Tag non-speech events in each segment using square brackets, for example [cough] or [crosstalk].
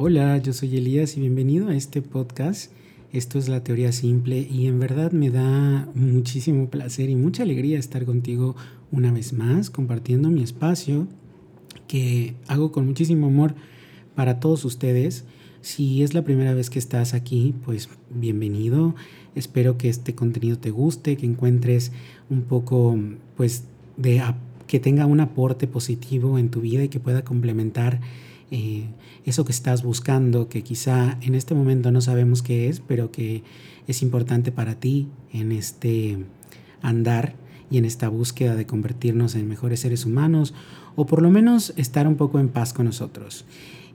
Hola, yo soy Elías y bienvenido a este podcast. Esto es la teoría simple y en verdad me da muchísimo placer y mucha alegría estar contigo una vez más compartiendo mi espacio que hago con muchísimo amor para todos ustedes. Si es la primera vez que estás aquí, pues bienvenido. Espero que este contenido te guste, que encuentres un poco, pues, de que tenga un aporte positivo en tu vida y que pueda complementar eh, eso que estás buscando, que quizá en este momento no sabemos qué es, pero que es importante para ti en este andar y en esta búsqueda de convertirnos en mejores seres humanos o por lo menos estar un poco en paz con nosotros.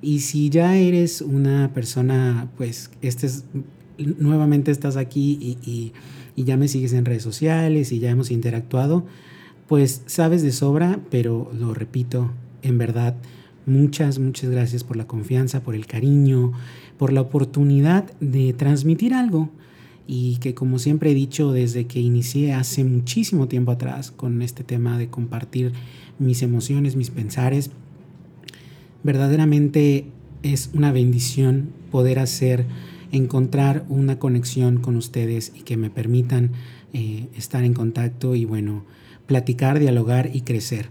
Y si ya eres una persona, pues este es, nuevamente estás aquí y ya me sigues en redes sociales y ya hemos interactuado, pues sabes de sobra, pero lo repito, en verdad, Muchas, muchas gracias por la confianza, por el cariño, por la oportunidad de transmitir algo y que como siempre he dicho desde que inicié hace muchísimo tiempo atrás con este tema de compartir mis emociones, mis pensares, verdaderamente es una bendición poder hacer, encontrar una conexión con ustedes y que me permitan eh, estar en contacto y bueno, platicar, dialogar y crecer.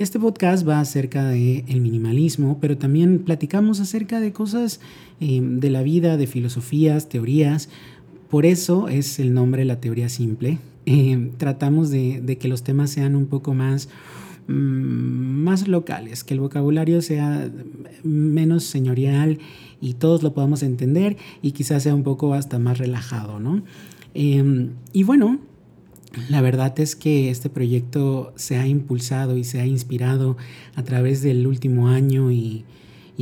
Este podcast va acerca del el minimalismo, pero también platicamos acerca de cosas eh, de la vida, de filosofías, teorías. Por eso es el nombre La Teoría Simple. Eh, tratamos de, que los temas sean un poco más, mm, más locales, que el vocabulario sea menos señorial y todos lo podamos entender y quizás sea un poco hasta más relajado, ¿no? Eh, y bueno, la verdad es que este proyecto se ha impulsado y se ha inspirado a través del último año y,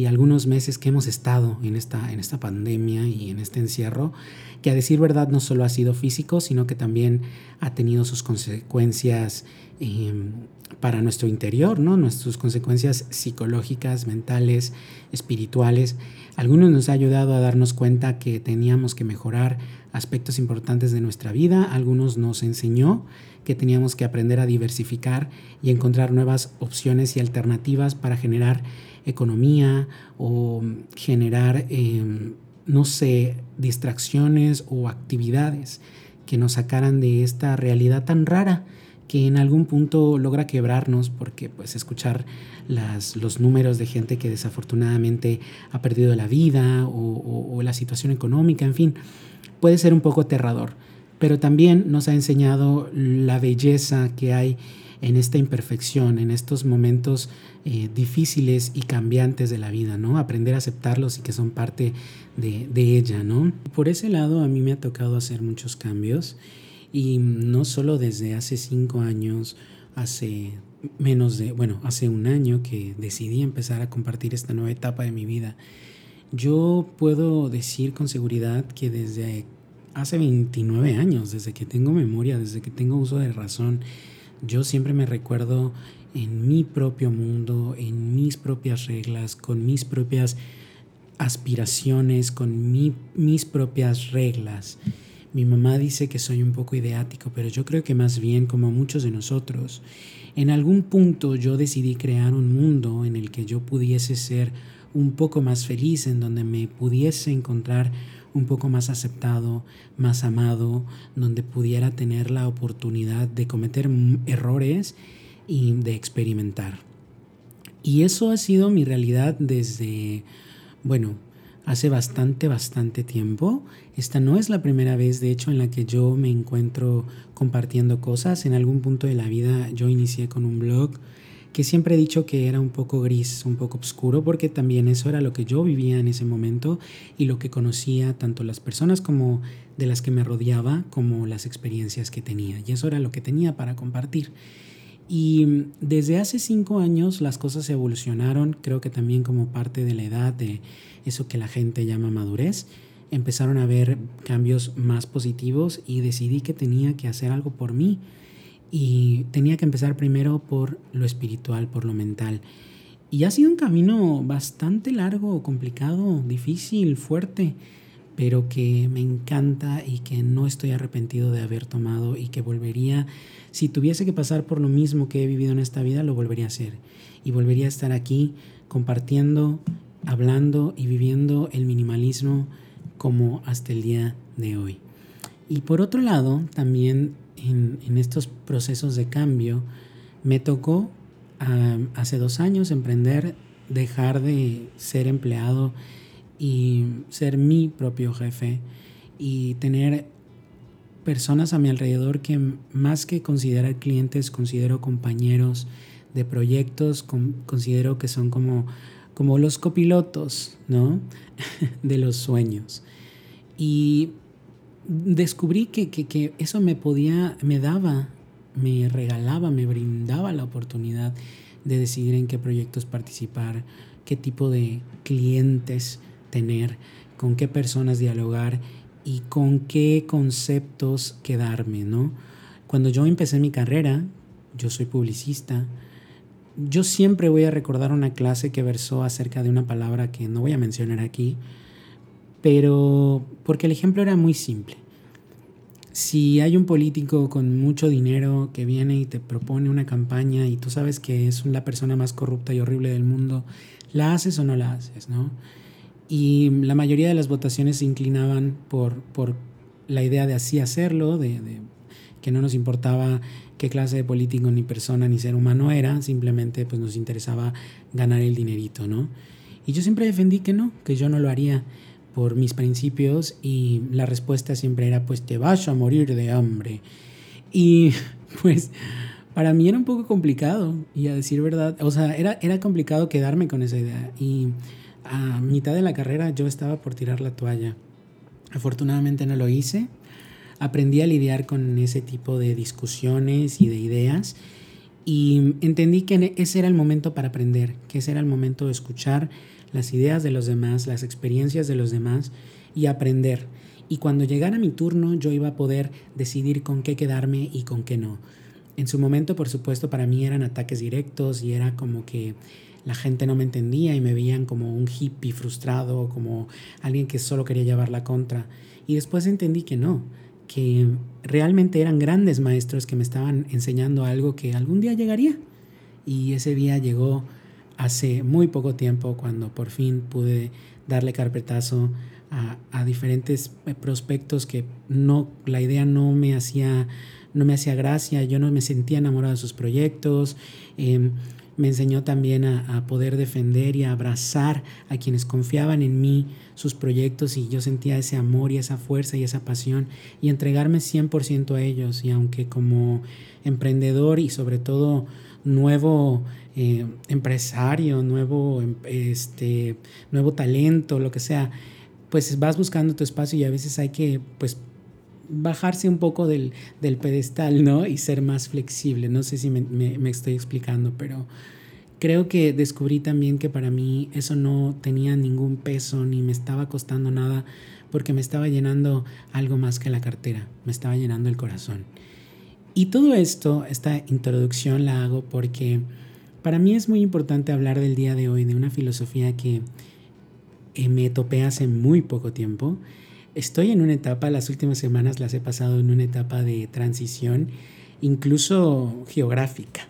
algunos meses que hemos estado en esta, en esta pandemia y en este encierro, que a decir verdad no solo ha sido físico, sino que también ha tenido sus consecuencias em, para nuestro interior, ¿no? Nuestras consecuencias psicológicas, mentales, espirituales. Algunos nos ha ayudado a darnos cuenta que teníamos que mejorar aspectos importantes de nuestra vida, algunos nos enseñó que teníamos que aprender a diversificar y encontrar nuevas opciones y alternativas para generar economía o generar, em, no sé, distracciones o actividades que nos sacaran de esta realidad tan rara que en algún punto logra quebrarnos porque pues escuchar los números de gente que desafortunadamente ha perdido la vida o la situación económica, en fin, puede ser un poco aterrador, pero también nos ha enseñado la belleza que hay en esta imperfección, en estos momentos eh, difíciles y cambiantes de la vida, ¿no? Aprender a aceptarlos y que son parte de, de ella, ¿no? Por ese lado a mí me ha tocado hacer muchos cambios y no solo desde hace cinco años, hace menos de, bueno, hace un año que decidí empezar a compartir esta nueva etapa de mi vida yo puedo decir con seguridad que desde hace 29 años, desde que tengo memoria, desde que tengo uso de razón, yo siempre me recuerdo en mi propio mundo, en mis propias reglas, con mis propias aspiraciones, con mis propias reglas. Mi mamá dice que soy un poco ideático, pero yo creo que más bien como muchos de nosotros, en algún punto yo decidí crear un mundo en el que yo pudiese ser un poco más feliz, en donde me pudiese encontrar un poco más aceptado, más amado, donde pudiera tener la oportunidad de cometer errores y de experimentar. Y eso ha sido mi realidad desde, bueno, hace bastante, bastante tiempo. Esta no es la primera vez, de hecho, en la que yo me encuentro compartiendo cosas. En algún punto de la vida yo inicié con un blog que siempre he dicho que era un poco gris, un poco oscuro, porque también eso era lo que yo vivía en ese momento y lo que conocía tanto las personas como de las que me rodeaba, como las experiencias que tenía. Y eso era lo que tenía para compartir. Y desde hace cinco años las cosas evolucionaron, creo que también como parte de la edad, de eso que la gente llama madurez, empezaron a haber cambios más positivos y decidí que tenía que hacer algo por mí y tenía que empezar primero por lo espiritual, por lo mental. Y ha sido un camino bastante largo, complicado, difícil, fuerte, pero que me encanta y que no estoy arrepentido de haber tomado y que volvería, si tuviese que pasar por lo mismo que he vivido en esta vida, lo volvería a hacer. Y volvería a estar aquí compartiendo hablando y viviendo el minimalismo como hasta el día de hoy. Y por otro lado, también en, estos procesos de cambio, me tocó hace dos años emprender, dejar de ser empleado y ser mi propio jefe y tener personas a mi alrededor que más que considerar clientes, considero compañeros de proyectos, considero que son como, como los copilotos, ¿no? [laughs] de los sueños. Y descubrí que, que, eso me podía, me daba, me regalaba, me brindaba la oportunidad de decidir en qué proyectos participar, qué tipo de clientes tener, con qué personas dialogar y con qué conceptos quedarme, ¿no? Cuando yo empecé mi carrera, yo soy publicista, yo siempre voy a recordar una clase que versó acerca de una palabra que no voy a mencionar aquí, pero porque el ejemplo era muy simple. Si hay un político con mucho dinero que viene y te propone una campaña y tú sabes que es la persona más corrupta y horrible del mundo, ¿la haces o no la haces? ¿no? Y la mayoría de las votaciones se inclinaban por, por la idea de así hacerlo, de, de que no nos importaba qué clase de político ni persona ni ser humano era, simplemente pues nos interesaba ganar el dinerito, ¿no? Y yo siempre defendí que no, que yo no lo haría por mis principios y la respuesta siempre era pues te vas a morir de hambre. Y [laughs] pues para mí era un poco complicado y a decir verdad, o sea, era, era complicado quedarme con esa idea y a mitad de la carrera yo estaba por tirar la toalla. Afortunadamente no lo hice. Aprendí a lidiar con ese tipo de discusiones y de ideas y entendí que ese era el momento para aprender, que ese era el momento de escuchar las ideas de los demás, las experiencias de los demás y aprender. Y cuando llegara mi turno yo iba a poder decidir con qué quedarme y con qué no. En su momento, por supuesto, para mí eran ataques directos y era como que la gente no me entendía y me veían como un hippie frustrado, como alguien que solo quería llevar la contra. Y después entendí que no, que realmente eran grandes maestros que me estaban enseñando algo que algún día llegaría. Y ese día llegó hace muy poco tiempo cuando por fin pude darle carpetazo a, diferentes eh, prospectos que no, la idea no me hacía, no me hacía gracia, yo no me sentía enamorado de sus proyectos. Em, me enseñó también a, poder defender y a abrazar a quienes confiaban en mí, sus proyectos, y yo sentía ese amor y esa fuerza y esa pasión y entregarme 100% a ellos. Y aunque como emprendedor y sobre todo nuevo eh, empresario, nuevo, em, este, nuevo talento, lo que sea, pues vas buscando tu espacio y a veces hay que pues bajarse un poco del, pedestal, ¿no? Y ser más flexible. No sé si me, me, estoy explicando, pero creo que descubrí también que para mí eso no tenía ningún peso ni me estaba costando nada porque me estaba llenando algo más que la cartera, me estaba llenando el corazón. Y todo esto, esta introducción la hago porque para mí es muy importante hablar del día de hoy, de una filosofía que eh, me topé hace muy poco tiempo. Estoy en una etapa, las últimas semanas las he pasado en una etapa de transición, incluso geográfica.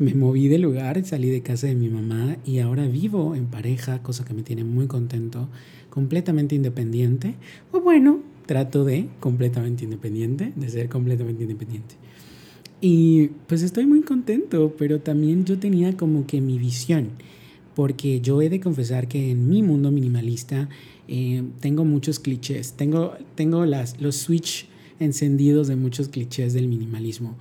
Me moví de lugar, salí de casa de mi mamá y ahora vivo en pareja, cosa que me tiene muy contento, completamente independiente. O bueno, trato de completamente independiente, de ser completamente independiente. Y pues estoy muy contento, pero también yo tenía como que mi visión, porque yo he de confesar que en mi mundo minimalista eh, tengo muchos clichés, tengo, tengo los switch encendidos de muchos clichés del minimalismo.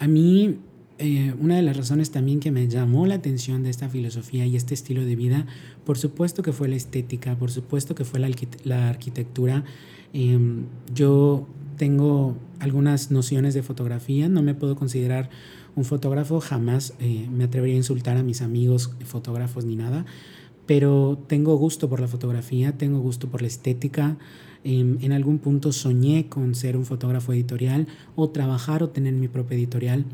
A mí, eh, una de las razones también que me llamó la atención de esta filosofía y este estilo de vida, por supuesto que fue la estética, por supuesto que fue la, la arquitectura. Em, yo tengo algunas nociones de fotografía, no me puedo considerar un fotógrafo, jamás eh, me atrevería a insultar a mis amigos fotógrafos ni nada, pero tengo gusto por la fotografía, tengo gusto por la estética. En, en algún punto soñé con ser un fotógrafo editorial o trabajar o tener mi propia editorial.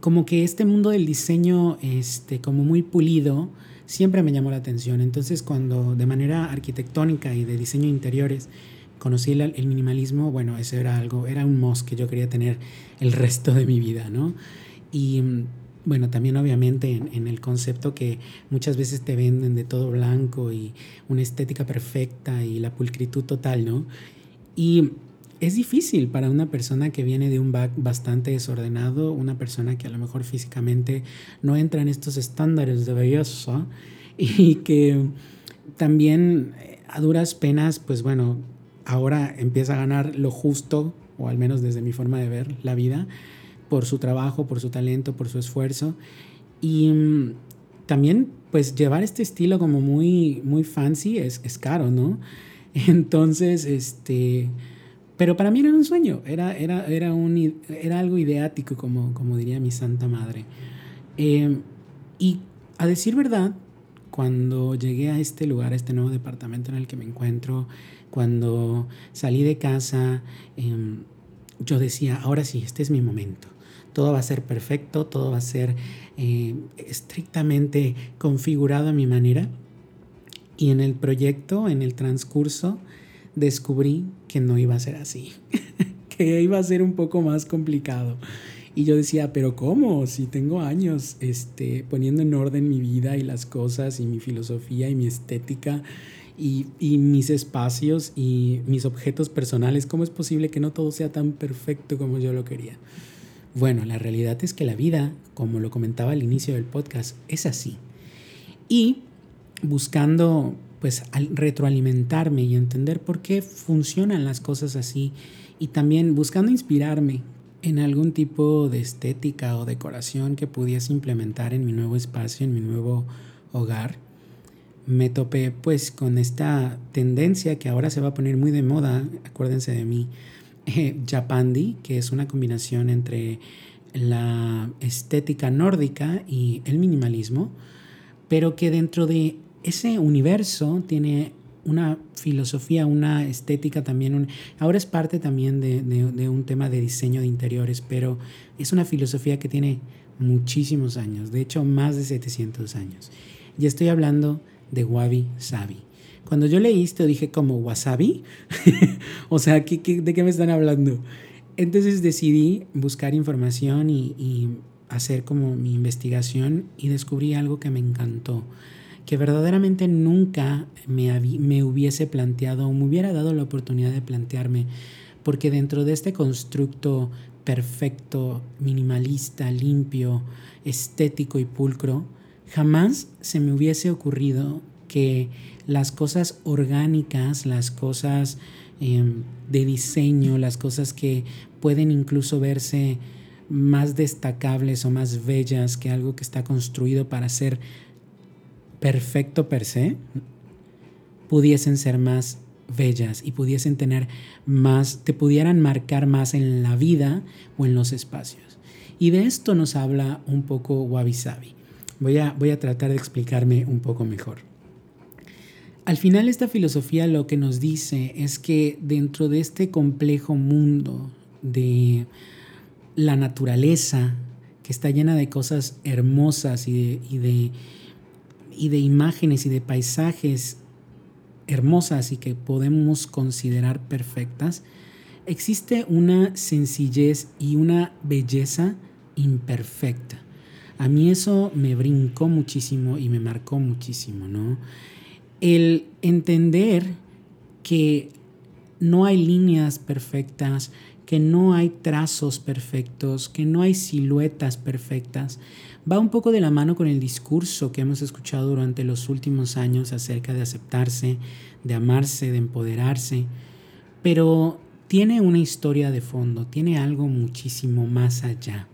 Como que este mundo del diseño, este, como muy pulido, siempre me llamó la atención. Entonces, cuando de manera arquitectónica y de diseño interiores conocí el, minimalismo, bueno, ese era algo, era un mos que yo quería tener el resto de mi vida, ¿no? Y mm, bueno, también obviamente en, el concepto que muchas veces te venden de todo blanco y una estética perfecta y la pulcritud total, ¿no? Y es difícil para una persona que viene de un back bastante desordenado, una persona que a lo mejor físicamente no entra en estos estándares de belleza y que también eh, a duras penas, pues bueno, ahora empieza a ganar lo justo, o al menos desde mi forma de ver la vida, por su trabajo, por su talento, por su esfuerzo. Y mm, también, pues llevar este estilo como muy, muy fancy es, es caro, ¿no? [laughs] Entonces, este pero para mí era un sueño, era, era, era, un, era algo ideático, como, como diría mi santa madre. Eh, y a decir verdad, cuando llegué a este lugar, a este nuevo departamento en el que me encuentro, cuando salí de casa, em, yo decía, ahora sí, este es mi momento. Todo va a ser perfecto, todo va a ser eh, estrictamente configurado a mi manera. Y en el proyecto, en el transcurso, descubrí que no iba a ser así, [laughs] que iba a ser un poco más complicado. Y yo decía, pero ¿cómo? Si tengo años este, poniendo en orden mi vida y las cosas y mi filosofía y mi estética y, y, mis espacios y mis objetos personales, ¿cómo es posible que no todo sea tan perfecto como yo lo quería? Bueno, la realidad es que la vida, como lo comentaba al inicio del podcast, es así. Y buscando pues al retroalimentarme y entender por qué funcionan las cosas así y también buscando inspirarme en algún tipo de estética o decoración que pudiese implementar en mi nuevo espacio, en mi nuevo hogar, me topé pues con esta tendencia que ahora se va a poner muy de moda, acuérdense de mí, eh, Japandi, que es una combinación entre la estética nórdica y el minimalismo, pero que dentro de ese universo tiene una filosofía, una estética también. ahora es parte también de, un tema de diseño de interiores, pero es una filosofía que tiene muchísimos años, de hecho más de 700 años. Y estoy hablando de Wabi Sabi. Cuando yo leí esto dije como wasabi, [laughs] o sea, de qué me están hablando? Entonces decidí buscar información y, y hacer como mi investigación y descubrí algo que me encantó que verdaderamente nunca me, me hubiese planteado o me hubiera dado la oportunidad de plantearme, porque dentro de este constructo perfecto, minimalista, limpio, estético y pulcro, jamás se me hubiese ocurrido que las cosas orgánicas, las cosas em, de diseño, las cosas que pueden incluso verse más destacables o más bellas que algo que está construido para ser perfecto per se, pudiesen ser más bellas y pudiesen tener más, te pudieran marcar más en la vida o en los espacios. Y de esto nos habla un poco Wabi Sabi. Voy a, voy a tratar de explicarme un poco mejor. Al final esta filosofía lo que nos dice es que dentro de este complejo mundo de la naturaleza, que está llena de cosas hermosas y de y de imágenes y de paisajes hermosas y que podemos considerar perfectas, existe una sencillez y una belleza imperfecta. A mí eso me brincó muchísimo y me marcó muchísimo, ¿no? El entender que no hay líneas perfectas, que no hay trazos perfectos, que no hay siluetas perfectas, va un poco de la mano con el discurso que hemos escuchado durante los últimos años acerca de aceptarse, de amarse, de empoderarse, pero tiene una historia de fondo, tiene algo muchísimo más allá.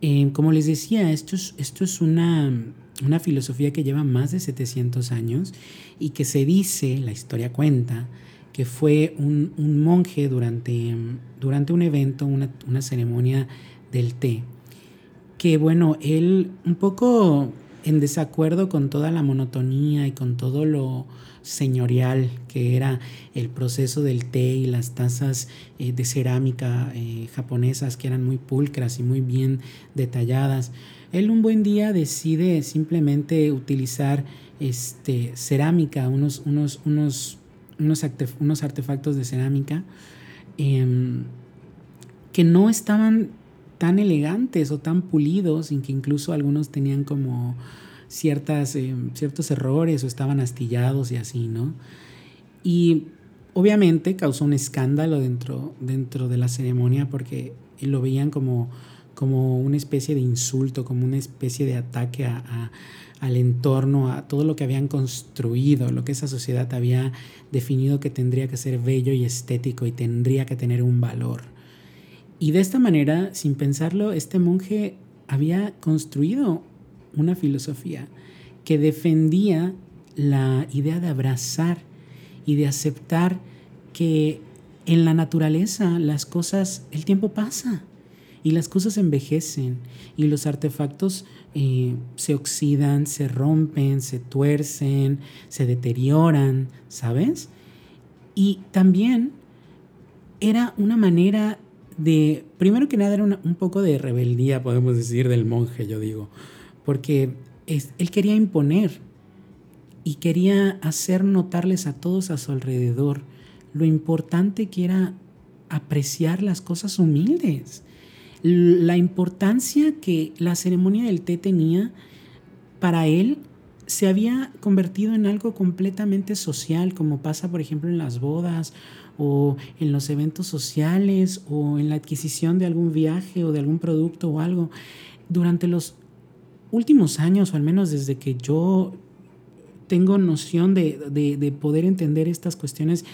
Eh, como les decía, esto es, esto es una, una filosofía que lleva más de 700 años y que se dice, la historia cuenta, que fue un, monje durante, durante un evento, una, una ceremonia del té, que bueno, él un poco en desacuerdo con toda la monotonía y con todo lo señorial que era el proceso del té y las tazas eh, de cerámica eh, japonesas que eran muy pulcras y muy bien detalladas. Él un buen día decide simplemente utilizar este, cerámica, unos, unos, unos, unos, artefactos de cerámica em, que no estaban tan elegantes o tan pulidos, sin que incluso algunos tenían como ciertas, eh, ciertos errores o estaban astillados y así, ¿no? Y obviamente causó un escándalo dentro, dentro de la ceremonia porque lo veían como, como una especie de insulto, como una especie de ataque a, al entorno, a todo lo que habían construido, lo que esa sociedad había definido que tendría que ser bello y estético y tendría que tener un valor. Y de esta manera, sin pensarlo, este monje había construido una filosofía que defendía la idea de abrazar y de aceptar que en la naturaleza las cosas, el tiempo pasa y las cosas envejecen y los artefactos eh, se oxidan, se rompen, se tuercen, se deterioran, ¿sabes? Y también era una manera de, primero que nada, era un poco de rebeldía, podemos decir, del monje, yo digo, porque él quería imponer y quería hacer notarles a todos a su alrededor lo importante que era apreciar las cosas humildes, la importancia que la ceremonia del té tenía para él se había convertido en algo completamente social, como pasa por ejemplo en las bodas o en los eventos sociales o en la adquisición de algún viaje o de algún producto o algo. Durante los últimos años, o al menos desde que yo tengo noción de, poder entender estas cuestiones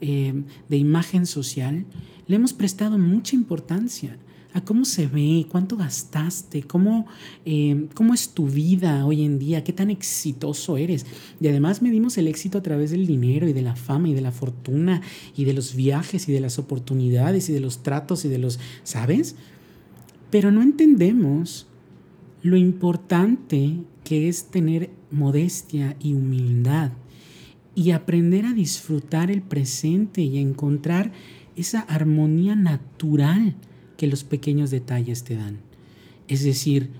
eh, de imagen social, le hemos prestado mucha importancia a cómo se ve, cuánto gastaste, cómo, eh, cómo es tu vida hoy en día, qué tan exitoso eres. Y además medimos el éxito a través del dinero y de la fama y de la fortuna y de los viajes y de las oportunidades y de los tratos y de los, ¿sabes? Pero no entendemos lo importante que es tener modestia y humildad y aprender a disfrutar el presente y a encontrar esa armonía natural que los pequeños detalles te dan. Es decir,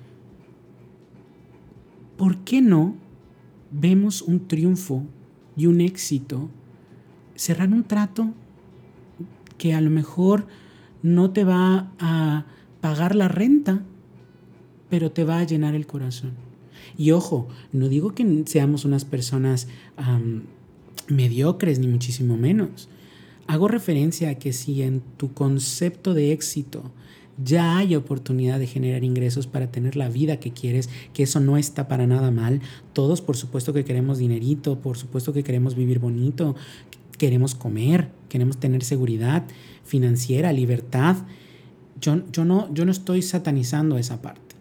¿por qué no vemos un triunfo y un éxito cerrar un trato que a lo mejor no te va a pagar la renta, pero te va a llenar el corazón. Y ojo, no digo que seamos unas personas mediocres, ni muchísimo menos. Hago referencia a que si en tu concepto de éxito ya hay oportunidad de generar ingresos para tener la vida que quieres, que eso no está para nada mal. Todos por supuesto que queremos dinerito, por supuesto que queremos vivir bonito, queremos comer, queremos tener seguridad financiera, libertad. Yo, yo, no, yo no estoy satanizando esa parte.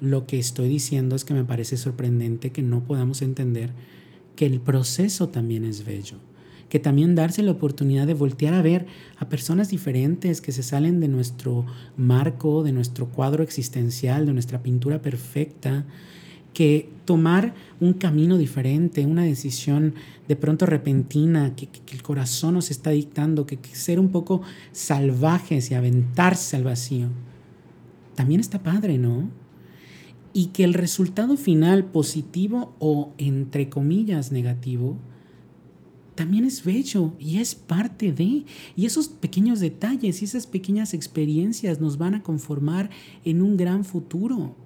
Lo que estoy diciendo es que me parece sorprendente que no podamos entender que el proceso también es bello, que también darse la oportunidad de voltear a ver a personas diferentes que se salen de nuestro marco, de nuestro cuadro existencial, de nuestra pintura perfecta, que tomar un camino diferente, una decisión de pronto repentina, que, el corazón nos está dictando, que ser un poco salvajes y aventarse al vacío, también está padre, ¿no? y que el resultado final positivo o entre comillas negativo también es bello y es parte de. Y esos pequeños detalles y esas pequeñas experiencias nos van a conformar en un gran futuro.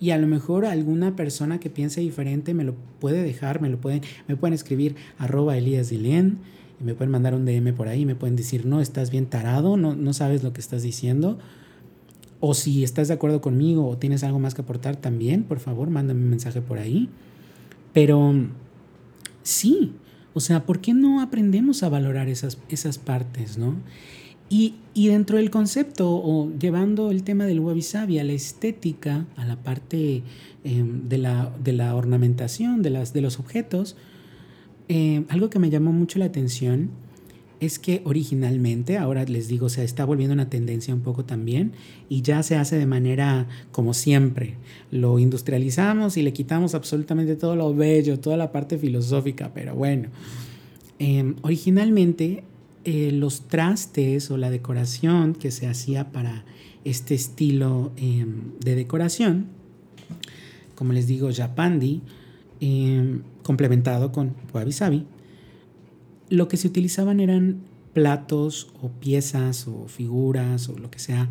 Y a lo mejor alguna persona que piense diferente me lo puede dejar, me lo pueden, me pueden escribir arroba Elías y me pueden mandar un DM por ahí, me pueden decir, no, estás bien tarado, no, no sabes lo que estás diciendo. O si estás de acuerdo conmigo o tienes algo más que aportar también, por favor, mándame un mensaje por ahí. Pero sí, o sea, ¿por qué no aprendemos a valorar esas, esas partes, no? Y, dentro del concepto, o llevando el tema del wabi sabi a la estética, a la parte em, de, la, de, la, ornamentación de, las, de los objetos, eh, algo que me llamó mucho la atención es que originalmente, ahora les digo, se está volviendo una tendencia un poco también y ya se hace de manera como siempre. Lo industrializamos y le quitamos absolutamente todo lo bello, toda la parte filosófica, pero bueno, em, originalmente eh, los trastes o la decoración que se hacía para este estilo em, de decoración, como les digo, Japandi, em, complementado con Wabi Sabi, lo que se utilizaban eran platos o piezas o figuras o lo que sea,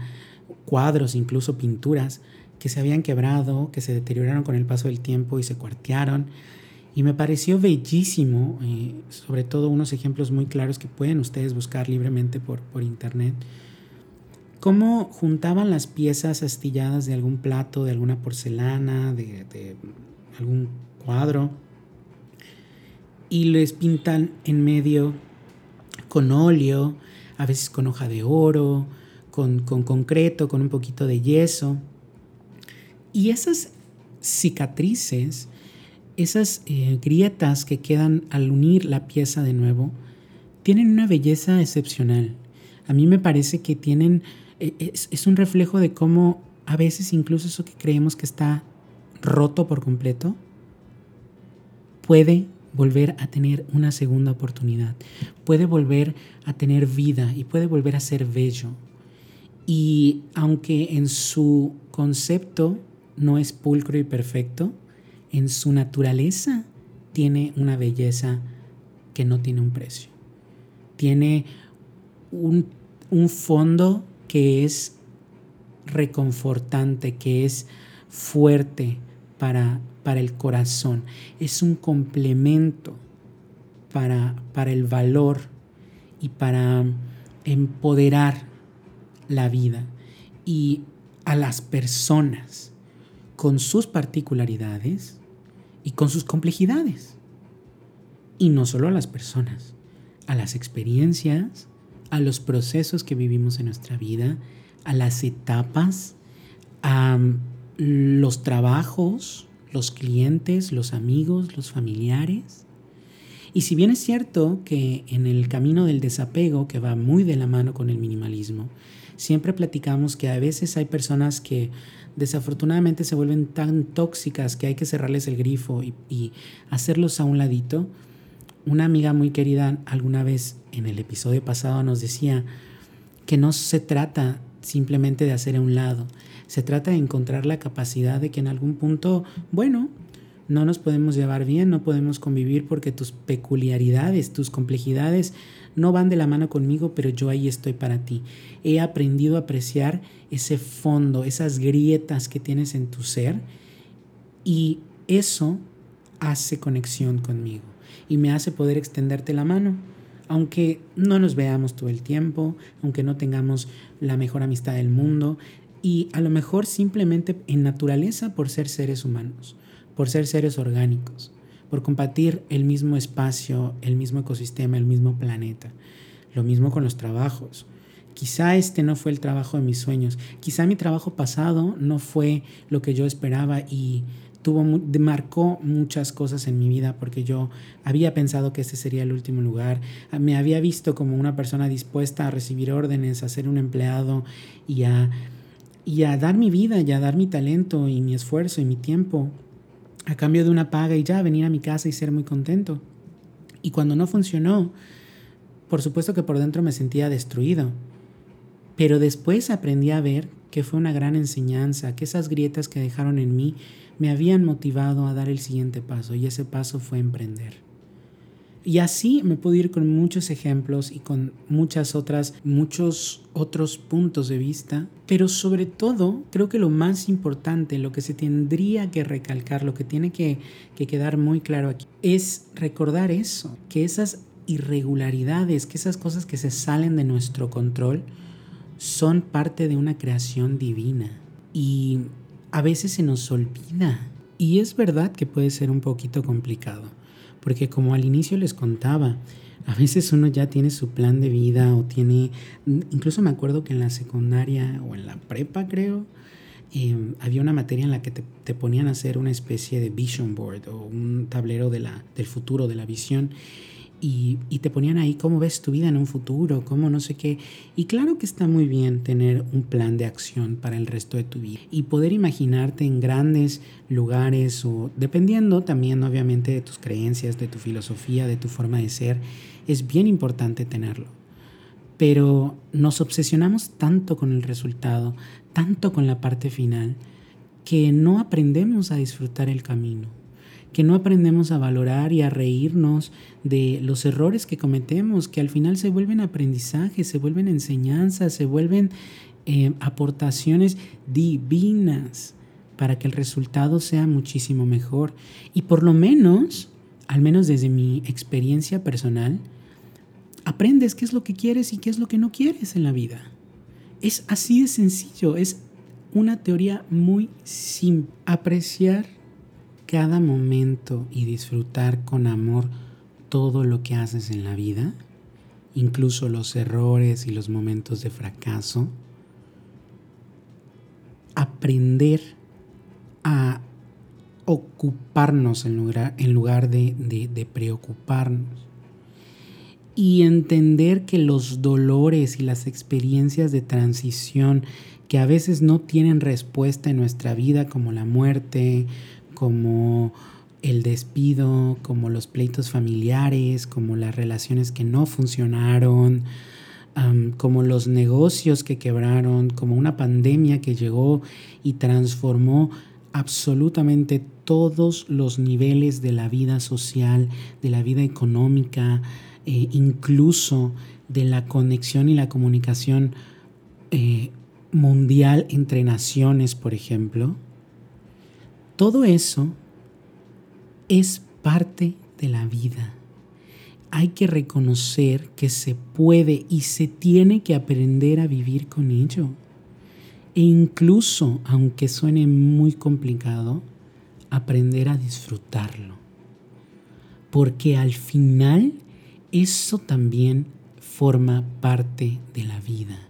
cuadros, incluso pinturas, que se habían quebrado, que se deterioraron con el paso del tiempo y se cuartearon. Y me pareció bellísimo, eh, sobre todo unos ejemplos muy claros que pueden ustedes buscar libremente por, por internet, cómo juntaban las piezas astilladas de algún plato, de alguna porcelana, de, de algún cuadro, y les pintan en medio con óleo, a veces con hoja de oro, con, concreto, con un poquito de yeso. Y esas cicatrices, esas eh, grietas que quedan al unir la pieza de nuevo, tienen una belleza excepcional. A mí me parece que tienen, e, es, es un reflejo de cómo a veces incluso eso que creemos que está roto por completo, puede volver a tener una segunda oportunidad, puede volver a tener vida y puede volver a ser bello. Y aunque en su concepto no es pulcro y perfecto, en su naturaleza tiene una belleza que no tiene un precio. Tiene un, un fondo que es reconfortante, que es fuerte para para el corazón, es un complemento para, para el valor y para empoderar la vida y a las personas con sus particularidades y con sus complejidades. Y no solo a las personas, a las experiencias, a los procesos que vivimos en nuestra vida, a las etapas, a los trabajos, los clientes, los amigos, los familiares. Y si bien es cierto que en el camino del desapego, que va muy de la mano con el minimalismo, siempre platicamos que a veces hay personas que desafortunadamente se vuelven tan tóxicas que hay que cerrarles el grifo y, hacerlos a un ladito. Una amiga muy querida alguna vez en el episodio pasado nos decía que no se trata simplemente de hacer a un lado, se trata de encontrar la capacidad de que en algún punto, bueno, no nos podemos llevar bien, no podemos convivir porque tus peculiaridades, tus complejidades no van de la mano conmigo, pero yo ahí estoy para ti. He aprendido a apreciar ese fondo, esas grietas que tienes en tu ser y eso hace conexión conmigo y me hace poder extenderte la mano. Aunque no nos veamos todo el tiempo, aunque no tengamos la mejor amistad del mundo, y a lo mejor simplemente en naturaleza por ser seres humanos, por ser seres orgánicos, por compartir el mismo espacio, el mismo ecosistema, el mismo planeta. Lo mismo con los trabajos. Quizá este no fue el trabajo de mis sueños, quizá mi trabajo pasado no fue lo que yo esperaba y tuvo marcó muchas cosas en mi vida porque yo había pensado que este sería el último lugar, me había visto como una persona dispuesta a recibir órdenes, a ser un empleado y a y a dar mi vida y a dar mi talento y mi esfuerzo y mi tiempo a cambio de una paga y ya venir a mi casa y ser muy contento. Y cuando no funcionó, por supuesto que por dentro me sentía destruido. Pero después aprendí a ver que fue una gran enseñanza, que esas grietas que dejaron en mí me habían motivado a dar el siguiente paso y ese paso fue emprender. Y así me puedo ir con muchos ejemplos y con muchas otras, muchos otros puntos de vista, pero sobre todo creo que lo más importante, lo que se tendría que recalcar, lo que tiene que, que quedar muy claro aquí, es recordar eso, que esas irregularidades, que esas cosas que se salen de nuestro control, son parte de una creación divina. Y a veces se nos olvida. Y es verdad que puede ser un poquito complicado porque como al inicio les contaba, a veces uno ya tiene su plan de vida o tiene, incluso me acuerdo que en la secundaria o en la prepa creo, em, había una materia en la que te, ponían a hacer una especie de vision board o un tablero de la, del futuro, de la visión y, te ponían ahí cómo ves tu vida en un futuro, cómo no sé qué. Y claro que está muy bien tener un plan de acción para el resto de tu vida y poder imaginarte en grandes lugares o dependiendo también obviamente de tus creencias, de tu filosofía, de tu forma de ser, es bien importante tenerlo. Pero nos obsesionamos tanto con el resultado, tanto con la parte final, que no aprendemos a disfrutar el camino que no aprendemos a valorar y a reírnos de los errores que cometemos, que al final se vuelven aprendizajes, se vuelven enseñanzas, se vuelven eh, aportaciones divinas para que el resultado sea muchísimo mejor. Y por lo menos, al menos desde mi experiencia personal, aprendes qué es lo que quieres y qué es lo que no quieres en la vida. Es así de sencillo, es una teoría muy simple. Apreciar cada momento y disfrutar con amor todo lo que haces en la vida, incluso los errores y los momentos de fracaso. Aprender a ocuparnos en lugar, en lugar de, de preocuparnos. Y entender que los dolores y las experiencias de transición que a veces no tienen respuesta en nuestra vida, como la muerte, como el despido, como los pleitos familiares, como las relaciones que no funcionaron, como los negocios que quebraron, como una pandemia que llegó y transformó absolutamente todos los niveles de la vida social, de la vida económica, e incluso de la conexión y la comunicación eh, mundial entre naciones, por ejemplo, todo eso es parte de la vida. Hay que reconocer que se puede y se tiene que aprender a vivir con ello. E incluso, aunque suene muy complicado, aprender a disfrutarlo. Porque al final eso también forma parte de la vida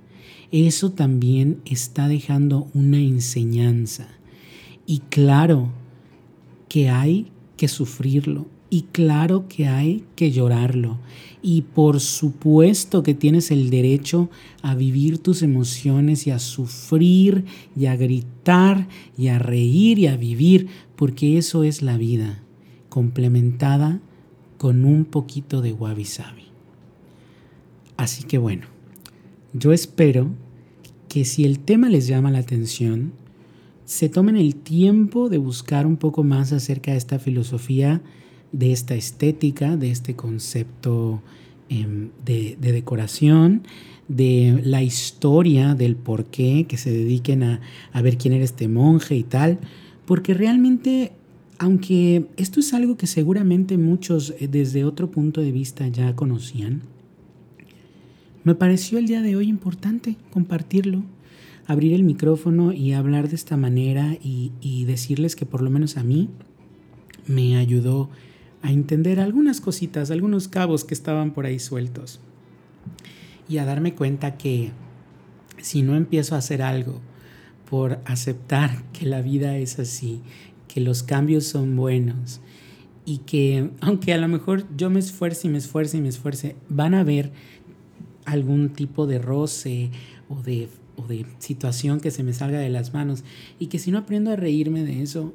eso también está dejando una enseñanza. Y claro que hay que sufrirlo. Y claro que hay que llorarlo. Y por supuesto que tienes el derecho a vivir tus emociones y a sufrir y a gritar y a reír y a vivir, porque eso es la vida, complementada con un poquito de wabi sabi. Así que bueno, yo espero que si el tema les llama la atención, se tomen el tiempo de buscar un poco más acerca de esta filosofía, de esta estética, de este concepto em, de, decoración, de la historia del por qué, que se dediquen a, a ver quién era este monje y tal, porque realmente, aunque esto es algo que seguramente muchos eh, desde otro punto de vista ya conocían, me pareció el día de hoy importante compartirlo, abrir el micrófono y hablar de esta manera y, decirles que por lo menos a mí me ayudó a entender algunas cositas, algunos cabos que estaban por ahí sueltos y a darme cuenta que si no empiezo a hacer algo por aceptar [laughs] que la vida es así, que los cambios son buenos y que [laughs] aunque a lo mejor yo me esfuerce y me esfuerce y me esfuerce, van a ver algún tipo de roce o de, de situación que se me salga de las manos y que si no aprendo a reírme de eso,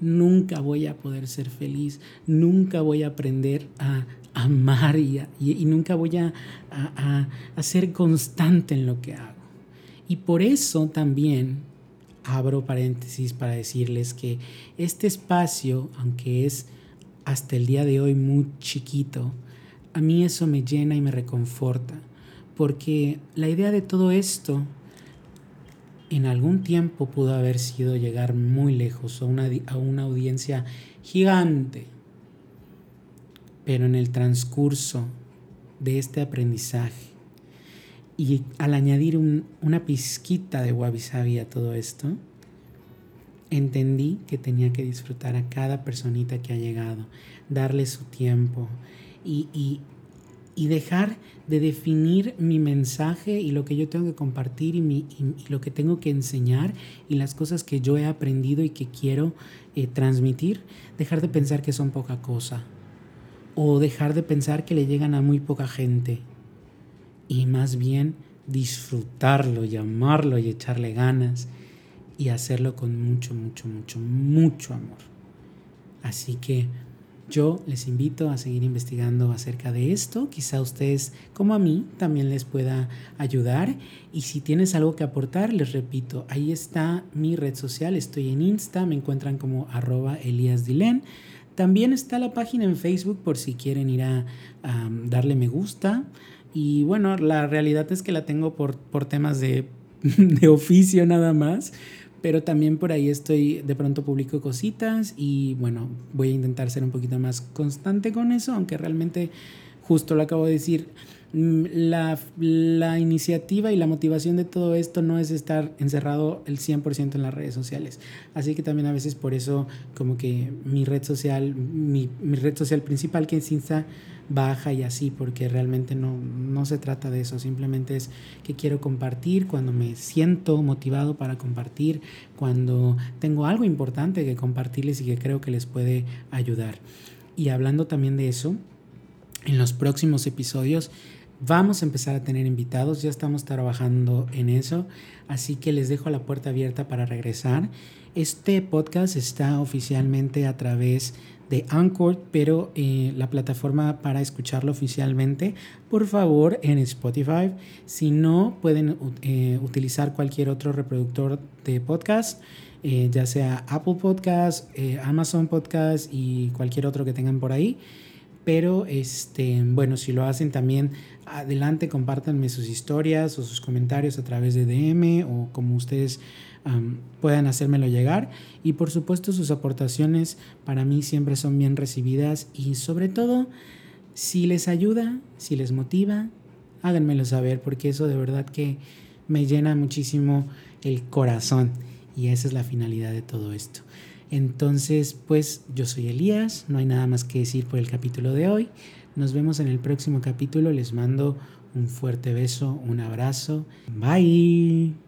nunca voy a poder ser feliz, nunca voy a aprender a amar y, y, nunca voy a, a, a, ser constante en lo que hago. Y por eso también abro paréntesis para decirles que este espacio, aunque es hasta el día de hoy muy chiquito, a mí eso me llena y me reconforta porque la idea de todo esto en algún tiempo pudo haber sido llegar muy lejos a una, a una audiencia gigante, pero en el transcurso de este aprendizaje y al añadir una pizquita de wabi sabi a todo esto, entendí que tenía que disfrutar a cada personita que ha llegado, darle su tiempo y, y, y dejar de definir mi mensaje y lo que yo tengo que compartir y, mi, lo que tengo que enseñar y las cosas que yo he aprendido y que quiero eh, transmitir, dejar de pensar que son poca cosa o dejar de pensar que le llegan a muy poca gente y más bien disfrutarlo y amarlo y echarle ganas y hacerlo con mucho, mucho, mucho, mucho amor. Así que yo les invito a seguir investigando acerca de esto. Quizá a ustedes, como a mí, también les pueda ayudar. Y si tienes algo que aportar, les repito, ahí está mi red social. Estoy en Insta, me encuentran como arroba Elías También está la página en Facebook por si quieren ir a, darle me gusta. Y bueno, la realidad es que la tengo por, por temas de [laughs] de oficio nada más, pero también por ahí estoy, de pronto publico cositas y bueno, voy a intentar ser un poquito más constante con eso, aunque realmente, justo lo acabo de decir, mm, la, la, iniciativa y la motivación de todo esto no es estar encerrado el 100% en las redes sociales. Así que también a veces por eso como que mi red social, mi, mi red social principal que es Insta, baja y así, porque realmente no, no se trata de eso, simplemente es que quiero compartir cuando me siento motivado para compartir, cuando tengo algo importante que compartirles y que creo que les puede ayudar. Y hablando también de eso, en los próximos episodios vamos a empezar a tener invitados, ya estamos trabajando en eso, así que les dejo la puerta abierta para regresar. Este podcast está oficialmente a través de Anchor, pero eh, la plataforma para escucharlo oficialmente, por favor, en Spotify. Si no, pueden eh, utilizar cualquier otro reproductor de podcast, eh, ya sea Apple Podcast, Amazon Podcast y cualquier otro que tengan por ahí. Pero este, bueno, si lo hacen también, adelante, compártanme sus historias o sus comentarios a través de DM o como ustedes puedan hacérmelo llegar. Y por supuesto sus aportaciones para mí siempre son bien recibidas y sobre todo si les ayuda, si les motiva, háganmelo saber porque eso de verdad que me llena muchísimo el corazón y esa es la finalidad de todo esto. Entonces, pues yo soy Elías, no hay nada más que decir por el capítulo de hoy. Nos vemos en el próximo capítulo, les mando un fuerte beso, un abrazo. Bye.